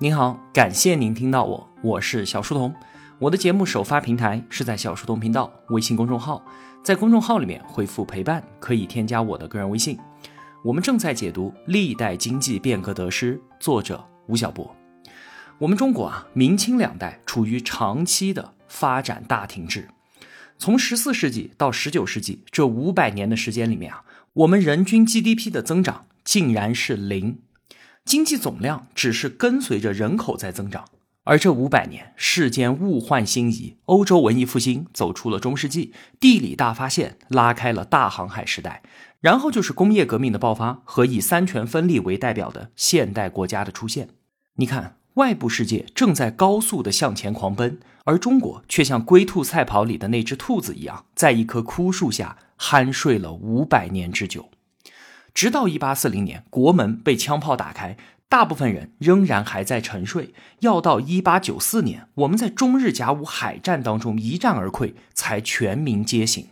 您好，感谢您听到我，我是小书童。我的节目首发平台是在小书童频道微信公众号，在公众号里面回复陪伴，可以添加我的个人微信。我们正在解读《历代经济变革得失》，作者吴晓波。我们中国啊，明清两代处于长期的发展大停滞，从十四世纪到十九世纪这五百年的时间里面啊，我们人均 GDP 的增长竟然是零。经济总量只是跟随着人口在增长，而这五百年世间物换星移，欧洲文艺复兴走出了中世纪，地理大发现拉开了大航海时代，然后就是工业革命的爆发和以三权分立为代表的现代国家的出现。你看，外部世界正在高速的向前狂奔，而中国却像龟兔赛跑里的那只兔子一样，在一棵枯树下酣睡了五百年之久。直到一八四零年，国门被枪炮打开，大部分人仍然还在沉睡。要到一八九四年，我们在中日甲午海战当中一战而溃，才全民皆醒。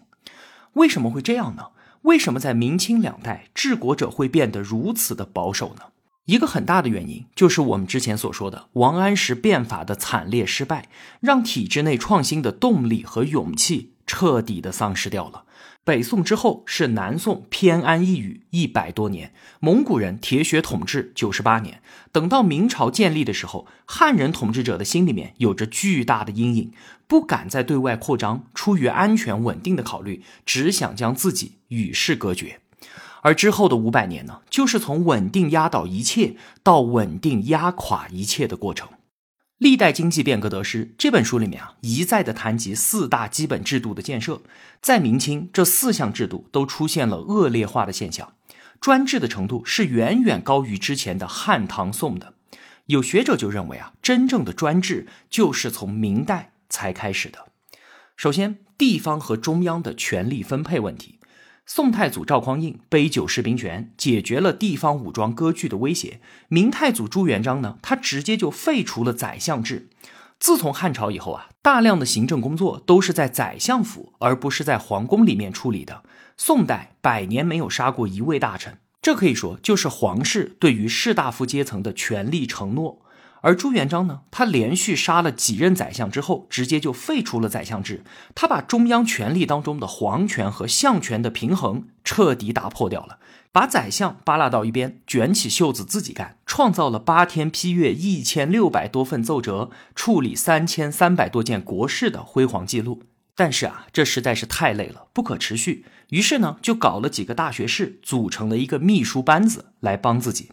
为什么会这样呢？为什么在明清两代治国者会变得如此的保守呢？一个很大的原因就是我们之前所说的王安石变法的惨烈失败，让体制内创新的动力和勇气彻底的丧失掉了。北宋之后是南宋偏安一隅一百多年，蒙古人铁血统治九十八年。等到明朝建立的时候，汉人统治者的心里面有着巨大的阴影，不敢再对外扩张，出于安全稳定的考虑，只想将自己与世隔绝。而之后的五百年呢，就是从稳定压倒一切到稳定压垮一切的过程。历代经济变革得失这本书里面啊，一再的谈及四大基本制度的建设，在明清这四项制度都出现了恶劣化的现象，专制的程度是远远高于之前的汉唐宋的。有学者就认为啊，真正的专制就是从明代才开始的。首先，地方和中央的权力分配问题。宋太祖赵匡胤杯酒释兵权，解决了地方武装割据的威胁。明太祖朱元璋呢，他直接就废除了宰相制。自从汉朝以后啊，大量的行政工作都是在宰相府，而不是在皇宫里面处理的。宋代百年没有杀过一位大臣，这可以说就是皇室对于士大夫阶层的权力承诺。而朱元璋呢，他连续杀了几任宰相之后，直接就废除了宰相制，他把中央权力当中的皇权和相权的平衡彻底打破掉了，把宰相扒拉到一边，卷起袖子自己干，创造了八天批阅一千六百多份奏折，处理三千三百多件国事的辉煌记录。但是啊，这实在是太累了，不可持续，于是呢，就搞了几个大学士，组成了一个秘书班子来帮自己。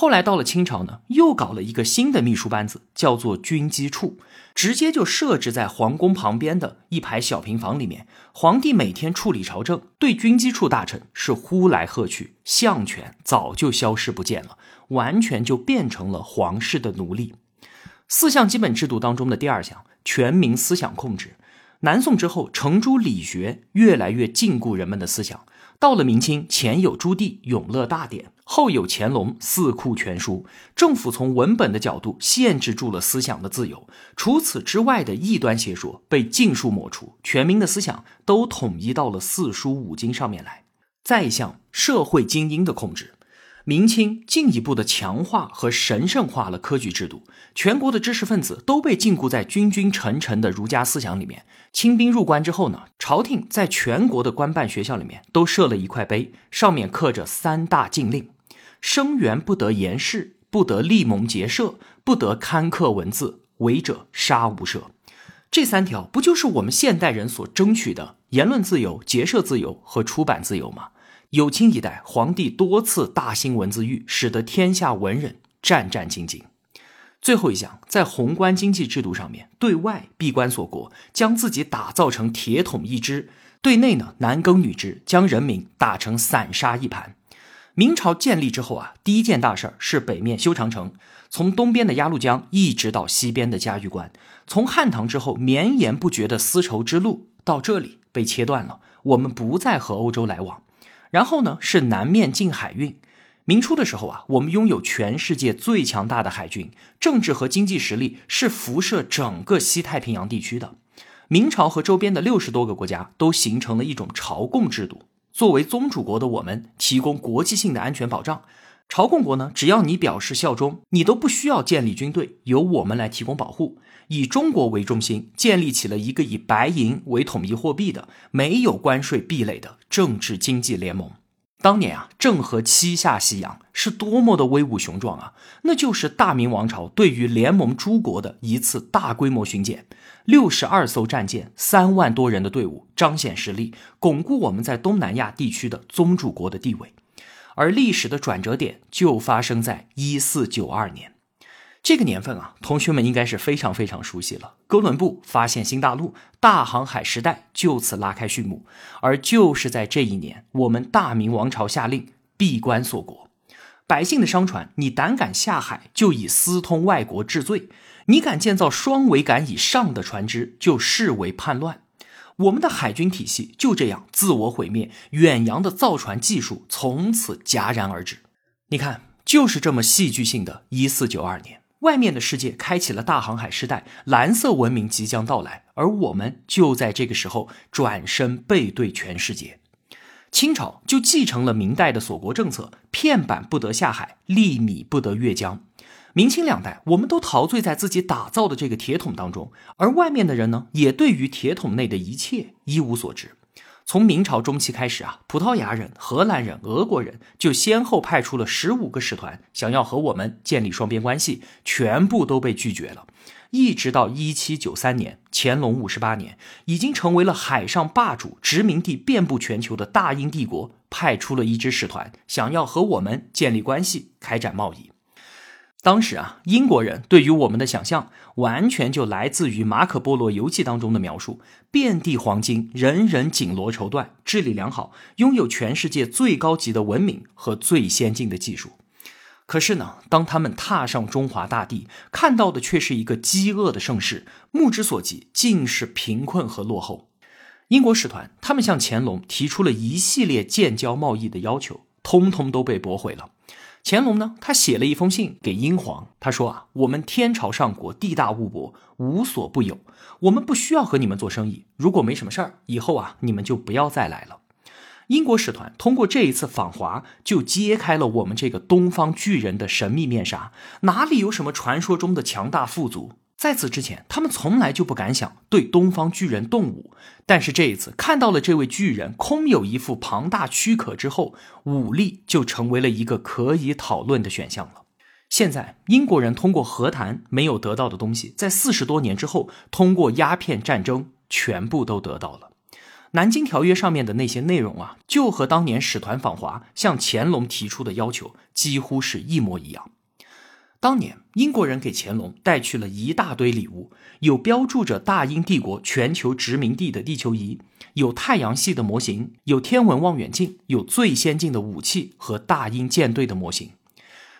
后来到了清朝呢，又搞了一个新的秘书班子，叫做军机处，直接就设置在皇宫旁边的一排小平房里面。皇帝每天处理朝政，对军机处大臣是呼来喝去，相权早就消失不见了，完全就变成了皇室的奴隶。四项基本制度当中的第二项，全民思想控制。南宋之后，程朱理学越来越禁锢人们的思想。到了明清，前有朱棣《永乐大典》，后有乾隆《四库全书》，政府从文本的角度限制住了思想的自由。除此之外的异端邪说被尽数抹除，全民的思想都统一到了四书五经上面来。再向社会精英的控制。明清进一步的强化和神圣化了科举制度，全国的知识分子都被禁锢在君君臣臣的儒家思想里面。清兵入关之后呢，朝廷在全国的官办学校里面都设了一块碑，上面刻着三大禁令：生源不得言事，不得立盟结社，不得刊刻文字，违者杀无赦。这三条不就是我们现代人所争取的言论自由、结社自由和出版自由吗？有清一代，皇帝多次大兴文字狱，使得天下文人战战兢兢。最后一项，在宏观经济制度上面，对外闭关锁国，将自己打造成铁桶一只；对内呢，男耕女织，将人民打成散沙一盘。明朝建立之后啊，第一件大事儿是北面修长城，从东边的鸭绿江一直到西边的嘉峪关。从汉唐之后绵延不绝的丝绸之路到这里被切断了，我们不再和欧洲来往。然后呢，是南面进海运。明初的时候啊，我们拥有全世界最强大的海军，政治和经济实力是辐射整个西太平洋地区的。明朝和周边的六十多个国家都形成了一种朝贡制度，作为宗主国的我们提供国际性的安全保障。朝贡国呢，只要你表示效忠，你都不需要建立军队，由我们来提供保护。以中国为中心，建立起了一个以白银为统一货币的、没有关税壁垒的政治经济联盟。当年啊，郑和七下西洋是多么的威武雄壮啊！那就是大明王朝对于联盟诸国的一次大规模巡检，六十二艘战舰，三万多人的队伍，彰显实力，巩固我们在东南亚地区的宗主国的地位。而历史的转折点就发生在一四九二年，这个年份啊，同学们应该是非常非常熟悉了。哥伦布发现新大陆，大航海时代就此拉开序幕。而就是在这一年，我们大明王朝下令闭关锁国，百姓的商船，你胆敢下海，就以私通外国治罪；你敢建造双桅杆以上的船只，就视为叛乱。我们的海军体系就这样自我毁灭，远洋的造船技术从此戛然而止。你看，就是这么戏剧性的一四九二年，外面的世界开启了大航海时代，蓝色文明即将到来，而我们就在这个时候转身背对全世界。清朝就继承了明代的锁国政策，片板不得下海，粒米不得越江。明清两代，我们都陶醉在自己打造的这个铁桶当中，而外面的人呢，也对于铁桶内的一切一无所知。从明朝中期开始啊，葡萄牙人、荷兰人、俄国人就先后派出了十五个使团，想要和我们建立双边关系，全部都被拒绝了。一直到一七九三年，乾隆五十八年，已经成为了海上霸主、殖民地遍布全球的大英帝国，派出了一支使团，想要和我们建立关系，开展贸易。当时啊，英国人对于我们的想象完全就来自于马可·波罗游记当中的描述：遍地黄金，人人锦罗绸缎，治理良好，拥有全世界最高级的文明和最先进的技术。可是呢，当他们踏上中华大地，看到的却是一个饥饿的盛世，目之所及尽是贫困和落后。英国使团他们向乾隆提出了一系列建交贸易的要求，通通都被驳回了。乾隆呢，他写了一封信给英皇，他说啊，我们天朝上国地大物博，无所不有，我们不需要和你们做生意。如果没什么事儿，以后啊，你们就不要再来了。英国使团通过这一次访华，就揭开了我们这个东方巨人的神秘面纱，哪里有什么传说中的强大富足？在此之前，他们从来就不敢想对东方巨人动武，但是这一次看到了这位巨人空有一副庞大躯壳之后，武力就成为了一个可以讨论的选项了。现在英国人通过和谈没有得到的东西，在四十多年之后，通过鸦片战争全部都得到了。南京条约上面的那些内容啊，就和当年使团访华向乾隆提出的要求几乎是一模一样。当年英国人给乾隆带去了一大堆礼物，有标注着大英帝国全球殖民地的地球仪，有太阳系的模型，有天文望远镜，有最先进的武器和大英舰队的模型。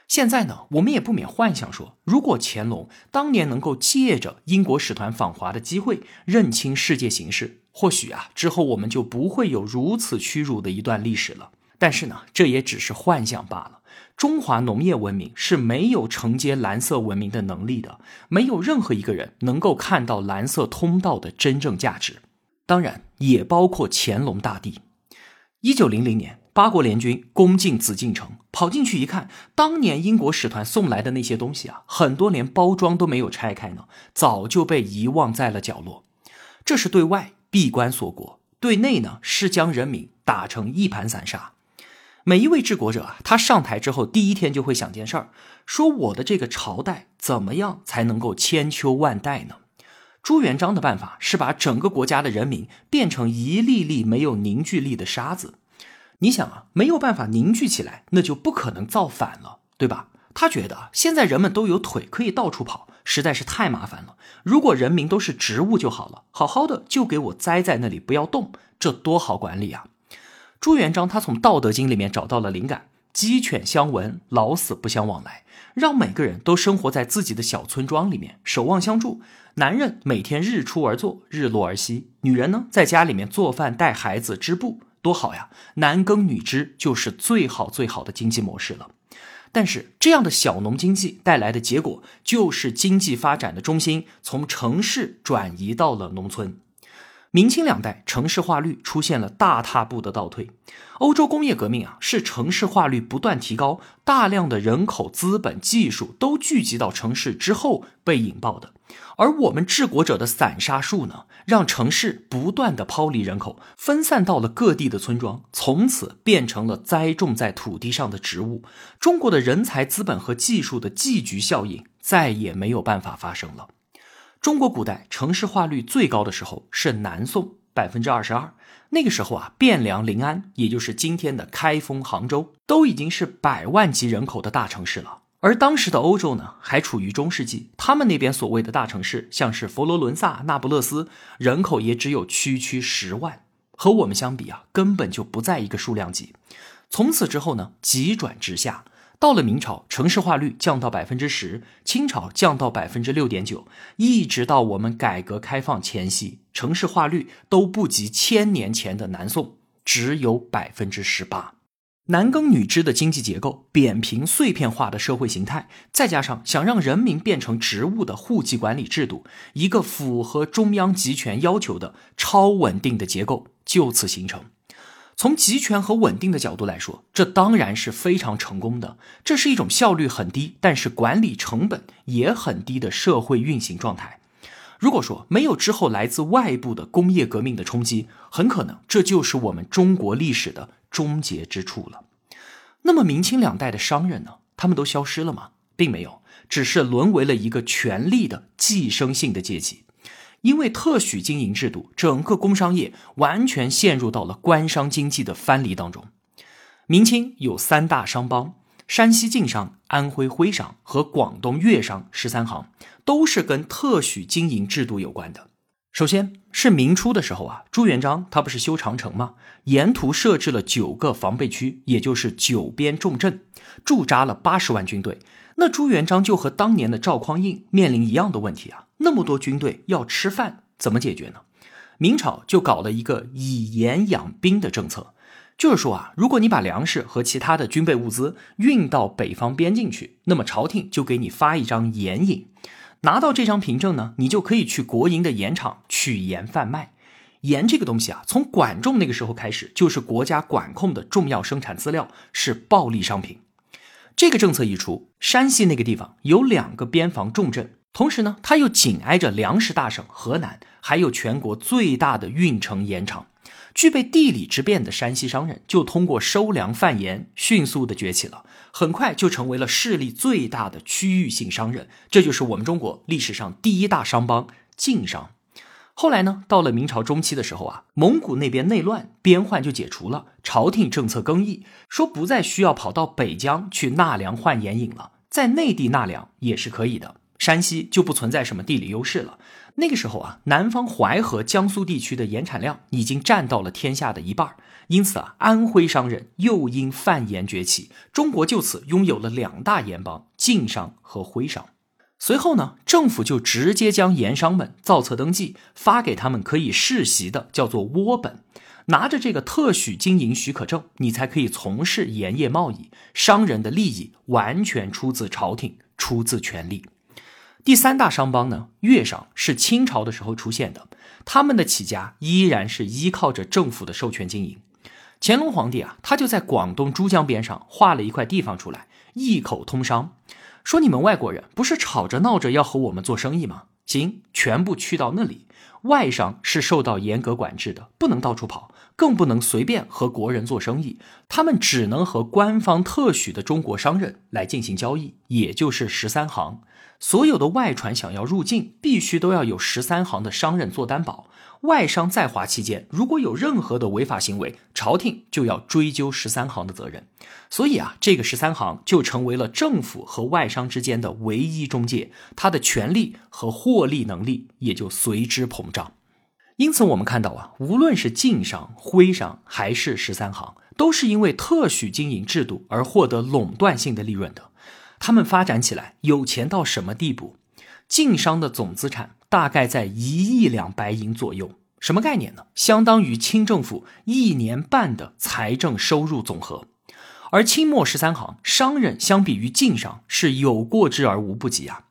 现在呢，我们也不免幻想说，如果乾隆当年能够借着英国使团访华的机会认清世界形势，或许啊，之后我们就不会有如此屈辱的一段历史了。但是呢，这也只是幻想罢了。中华农业文明是没有承接蓝色文明的能力的，没有任何一个人能够看到蓝色通道的真正价值，当然也包括乾隆大帝。一九零零年，八国联军攻进紫禁城，跑进去一看，当年英国使团送来的那些东西啊，很多连包装都没有拆开呢，早就被遗忘在了角落。这是对外闭关锁国，对内呢是将人民打成一盘散沙。每一位治国者啊，他上台之后第一天就会想件事儿，说我的这个朝代怎么样才能够千秋万代呢？朱元璋的办法是把整个国家的人民变成一粒粒没有凝聚力的沙子。你想啊，没有办法凝聚起来，那就不可能造反了，对吧？他觉得现在人们都有腿可以到处跑，实在是太麻烦了。如果人民都是植物就好了，好好的就给我栽在那里不要动，这多好管理啊！朱元璋他从《道德经》里面找到了灵感：鸡犬相闻，老死不相往来。让每个人都生活在自己的小村庄里面，守望相助。男人每天日出而作，日落而息；女人呢，在家里面做饭、带孩子、织布，多好呀！男耕女织就是最好最好的经济模式了。但是，这样的小农经济带来的结果，就是经济发展的中心从城市转移到了农村。明清两代城市化率出现了大踏步的倒退。欧洲工业革命啊，是城市化率不断提高，大量的人口、资本、技术都聚集到城市之后被引爆的。而我们治国者的散沙术呢，让城市不断的抛离人口，分散到了各地的村庄，从此变成了栽种在土地上的植物。中国的人才、资本和技术的寄居效应再也没有办法发生了。中国古代城市化率最高的时候是南宋，百分之二十二。那个时候啊，汴梁、临安，也就是今天的开封、杭州，都已经是百万级人口的大城市了。而当时的欧洲呢，还处于中世纪，他们那边所谓的大城市，像是佛罗伦萨、那不勒斯，人口也只有区区十万，和我们相比啊，根本就不在一个数量级。从此之后呢，急转直下。到了明朝，城市化率降到百分之十；清朝降到百分之六点九，一直到我们改革开放前夕，城市化率都不及千年前的南宋，只有百分之十八。男耕女织的经济结构、扁平碎片化的社会形态，再加上想让人民变成植物的户籍管理制度，一个符合中央集权要求的超稳定的结构就此形成。从集权和稳定的角度来说，这当然是非常成功的。这是一种效率很低，但是管理成本也很低的社会运行状态。如果说没有之后来自外部的工业革命的冲击，很可能这就是我们中国历史的终结之处了。那么明清两代的商人呢？他们都消失了吗？并没有，只是沦为了一个权力的寄生性的阶级。因为特许经营制度，整个工商业完全陷入到了官商经济的藩篱当中。明清有三大商帮：山西晋商、安徽徽商和广东粤商十三行，都是跟特许经营制度有关的。首先是明初的时候啊，朱元璋他不是修长城吗？沿途设置了九个防备区，也就是九边重镇，驻扎了八十万军队。那朱元璋就和当年的赵匡胤面临一样的问题啊，那么多军队要吃饭，怎么解决呢？明朝就搞了一个以盐养兵的政策，就是说啊，如果你把粮食和其他的军备物资运到北方边境去，那么朝廷就给你发一张盐引，拿到这张凭证呢，你就可以去国营的盐场取盐贩卖。盐这个东西啊，从管仲那个时候开始，就是国家管控的重要生产资料，是暴利商品。这个政策一出，山西那个地方有两个边防重镇，同时呢，它又紧挨着粮食大省河南，还有全国最大的运城盐场，具备地理之便的山西商人就通过收粮贩盐，迅速的崛起了，很快就成为了势力最大的区域性商人，这就是我们中国历史上第一大商帮晋商。后来呢，到了明朝中期的时候啊，蒙古那边内乱，边患就解除了，朝廷政策更易，说不再需要跑到北疆去纳粮换盐引了，在内地纳粮也是可以的。山西就不存在什么地理优势了。那个时候啊，南方淮河、江苏地区的盐产量已经占到了天下的一半，因此啊，安徽商人又因贩盐崛起，中国就此拥有了两大盐帮：晋商和徽商。随后呢，政府就直接将盐商们造册登记，发给他们可以世袭的叫做窝本，拿着这个特许经营许可证，你才可以从事盐业贸易。商人的利益完全出自朝廷，出自权力。第三大商帮呢，粤商是清朝的时候出现的，他们的起家依然是依靠着政府的授权经营。乾隆皇帝啊，他就在广东珠江边上划了一块地方出来，一口通商。说你们外国人不是吵着闹着要和我们做生意吗？行，全部去到那里。外商是受到严格管制的，不能到处跑，更不能随便和国人做生意。他们只能和官方特许的中国商人来进行交易，也就是十三行。所有的外船想要入境，必须都要有十三行的商人做担保。外商在华期间，如果有任何的违法行为，朝廷就要追究十三行的责任。所以啊，这个十三行就成为了政府和外商之间的唯一中介，他的权力和获利能力也就随之膨胀。因此，我们看到啊，无论是晋商、徽商还是十三行，都是因为特许经营制度而获得垄断性的利润的。他们发展起来有钱到什么地步？晋商的总资产。大概在一亿两白银左右，什么概念呢？相当于清政府一年半的财政收入总和。而清末十三行商人相比于晋商是有过之而无不及啊。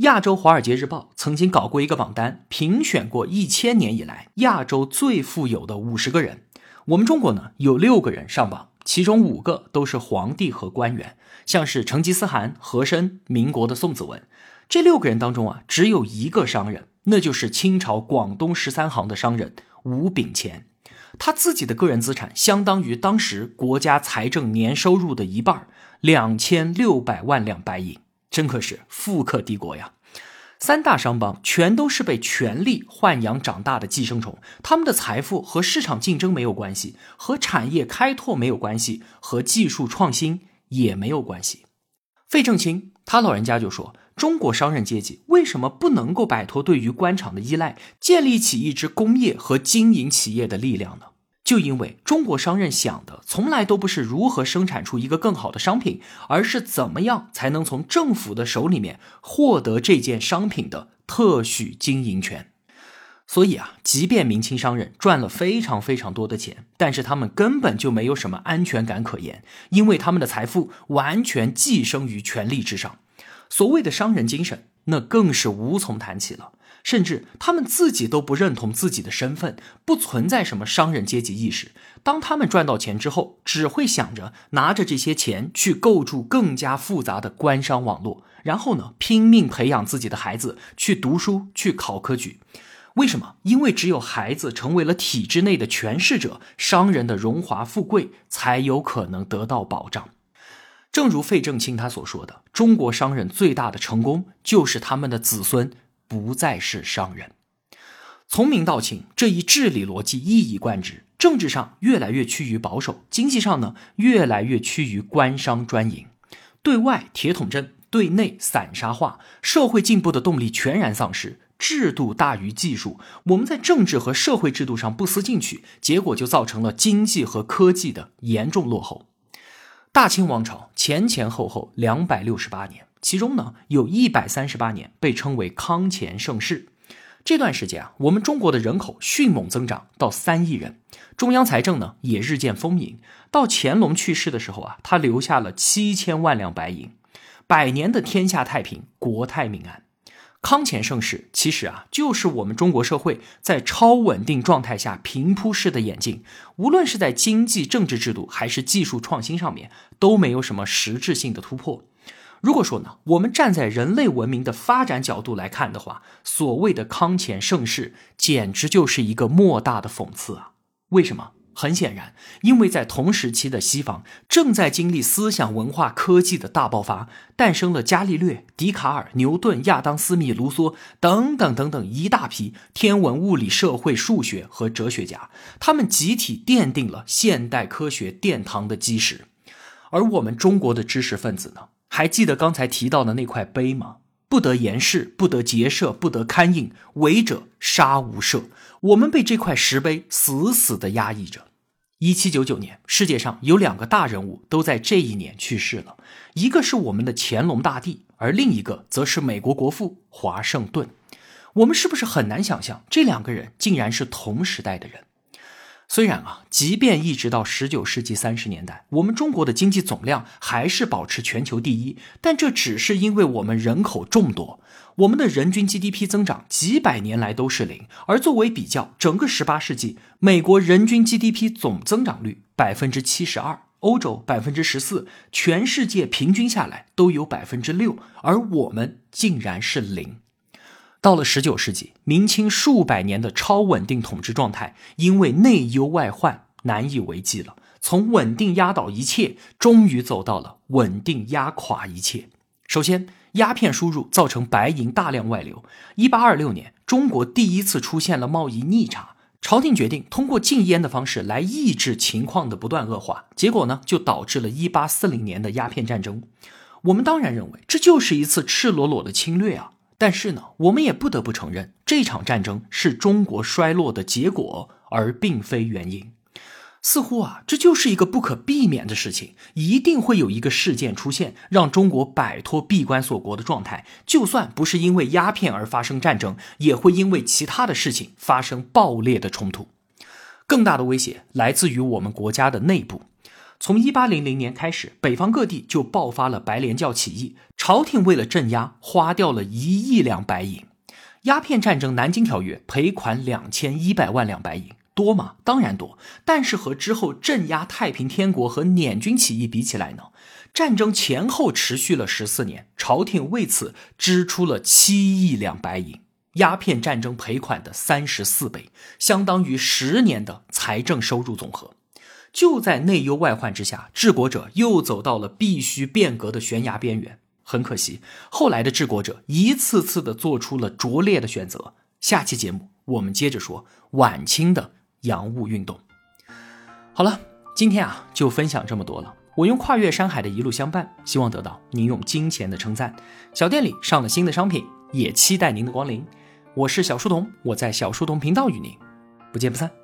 亚洲华尔街日报曾经搞过一个榜单，评选过一千年以来亚洲最富有的五十个人。我们中国呢有六个人上榜，其中五个都是皇帝和官员，像是成吉思汗、和珅、民国的宋子文。这六个人当中啊，只有一个商人，那就是清朝广东十三行的商人吴炳乾。他自己的个人资产相当于当时国家财政年收入的一半，两千六百万两白银。真可是富可敌国呀！三大商帮全都是被权力豢养长大的寄生虫，他们的财富和市场竞争没有关系，和产业开拓没有关系，和技术创新也没有关系。费正清他老人家就说：“中国商人阶级为什么不能够摆脱对于官场的依赖，建立起一支工业和经营企业的力量呢？”就因为中国商人想的从来都不是如何生产出一个更好的商品，而是怎么样才能从政府的手里面获得这件商品的特许经营权。所以啊，即便明清商人赚了非常非常多的钱，但是他们根本就没有什么安全感可言，因为他们的财富完全寄生于权力之上。所谓的商人精神，那更是无从谈起了。甚至他们自己都不认同自己的身份，不存在什么商人阶级意识。当他们赚到钱之后，只会想着拿着这些钱去构筑更加复杂的官商网络，然后呢，拼命培养自己的孩子去读书、去考科举。为什么？因为只有孩子成为了体制内的权势者，商人的荣华富贵才有可能得到保障。正如费正清他所说的，中国商人最大的成功就是他们的子孙。不再是商人，从明到清这一治理逻辑一以贯之。政治上越来越趋于保守，经济上呢越来越趋于官商专营，对外铁桶阵，对内散沙化，社会进步的动力全然丧失，制度大于技术。我们在政治和社会制度上不思进取，结果就造成了经济和科技的严重落后。大清王朝前前后后两百六十八年。其中呢，有一百三十八年被称为康乾盛世。这段时间啊，我们中国的人口迅猛增长到三亿人，中央财政呢也日渐丰盈。到乾隆去世的时候啊，他留下了七千万两白银，百年的天下太平，国泰民安。康乾盛世其实啊，就是我们中国社会在超稳定状态下平铺式的演进，无论是在经济、政治制度还是技术创新上面，都没有什么实质性的突破。如果说呢，我们站在人类文明的发展角度来看的话，所谓的康乾盛世简直就是一个莫大的讽刺啊！为什么？很显然，因为在同时期的西方正在经历思想、文化、科技的大爆发，诞生了伽利略、笛卡尔、牛顿、亚当·斯密、卢梭等等等等一大批天文、物理、社会、数学和哲学家，他们集体奠定了现代科学殿堂的基石。而我们中国的知识分子呢？还记得刚才提到的那块碑吗？不得言事，不得结社，不得刊印，违者杀无赦。我们被这块石碑死死的压抑着。一七九九年，世界上有两个大人物都在这一年去世了，一个是我们的乾隆大帝，而另一个则是美国国父华盛顿。我们是不是很难想象这两个人竟然是同时代的人？虽然啊，即便一直到十九世纪三十年代，我们中国的经济总量还是保持全球第一，但这只是因为我们人口众多，我们的人均 GDP 增长几百年来都是零。而作为比较，整个十八世纪，美国人均 GDP 总增长率百分之七十二，欧洲百分之十四，全世界平均下来都有百分之六，而我们竟然是零。到了十九世纪，明清数百年的超稳定统治状态，因为内忧外患难以为继了。从稳定压倒一切，终于走到了稳定压垮一切。首先，鸦片输入造成白银大量外流。一八二六年，中国第一次出现了贸易逆差，朝廷决定通过禁烟的方式来抑制情况的不断恶化。结果呢，就导致了一八四零年的鸦片战争。我们当然认为这就是一次赤裸裸的侵略啊。但是呢，我们也不得不承认，这场战争是中国衰落的结果，而并非原因。似乎啊，这就是一个不可避免的事情，一定会有一个事件出现，让中国摆脱闭关锁国的状态。就算不是因为鸦片而发生战争，也会因为其他的事情发生爆裂的冲突。更大的威胁来自于我们国家的内部。从一八零零年开始，北方各地就爆发了白莲教起义，朝廷为了镇压，花掉了一亿两白银。鸦片战争南京条约赔款两千一百万两白银，多吗？当然多。但是和之后镇压太平天国和捻军起义比起来呢？战争前后持续了十四年，朝廷为此支出了七亿两白银，鸦片战争赔款的三十四倍，相当于十年的财政收入总和。就在内忧外患之下，治国者又走到了必须变革的悬崖边缘。很可惜，后来的治国者一次次的做出了拙劣的选择。下期节目我们接着说晚清的洋务运动。好了，今天啊就分享这么多了。我用跨越山海的一路相伴，希望得到您用金钱的称赞。小店里上了新的商品，也期待您的光临。我是小书童，我在小书童频道与您不见不散。